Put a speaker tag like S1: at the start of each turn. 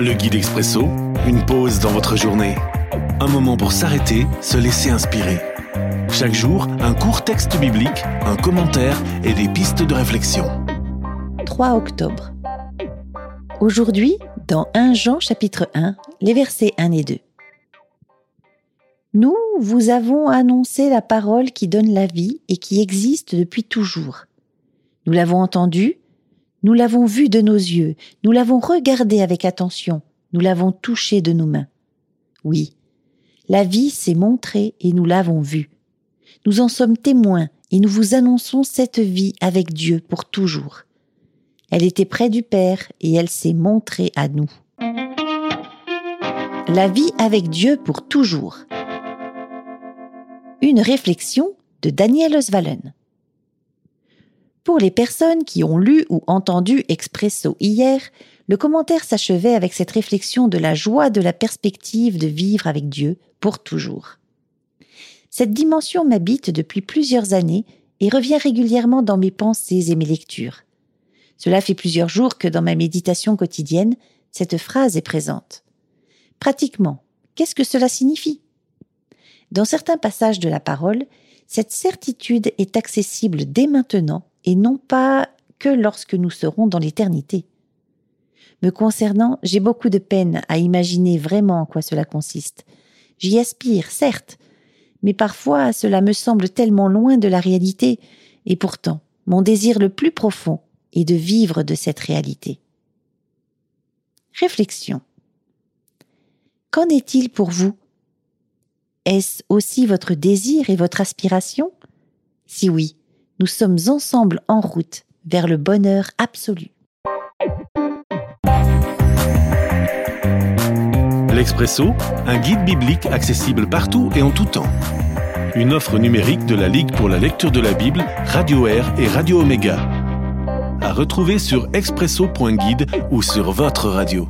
S1: Le guide expresso, une pause dans votre journée. Un moment pour s'arrêter, se laisser inspirer. Chaque jour, un court texte biblique, un commentaire et des pistes de réflexion.
S2: 3 octobre. Aujourd'hui, dans 1 Jean chapitre 1, les versets 1 et 2. Nous vous avons annoncé la parole qui donne la vie et qui existe depuis toujours. Nous l'avons entendue, nous l'avons vue de nos yeux, nous l'avons regardée avec attention, nous l'avons touchée de nos mains. Oui, la vie s'est montrée et nous l'avons vue. Nous en sommes témoins et nous vous annonçons cette vie avec Dieu pour toujours. Elle était près du Père et elle s'est montrée à nous. La vie avec Dieu pour toujours. Une réflexion de Daniel Osvalen. Pour les personnes qui ont lu ou entendu Expresso hier, le commentaire s'achevait avec cette réflexion de la joie de la perspective de vivre avec Dieu pour toujours. Cette dimension m'habite depuis plusieurs années et revient régulièrement dans mes pensées et mes lectures. Cela fait plusieurs jours que dans ma méditation quotidienne, cette phrase est présente. Pratiquement, qu'est-ce que cela signifie? Dans certains passages de la parole, cette certitude est accessible dès maintenant et non pas que lorsque nous serons dans l'éternité. Me concernant, j'ai beaucoup de peine à imaginer vraiment en quoi cela consiste. J'y aspire, certes, mais parfois cela me semble tellement loin de la réalité, et pourtant mon désir le plus profond est de vivre de cette réalité. Réflexion. Qu'en est-il pour vous? Est-ce aussi votre désir et votre aspiration? Si oui, nous sommes ensemble en route vers le bonheur absolu.
S1: L'Expresso, un guide biblique accessible partout et en tout temps. Une offre numérique de la Ligue pour la lecture de la Bible, Radio Air et Radio Omega. À retrouver sur expresso.guide ou sur votre radio.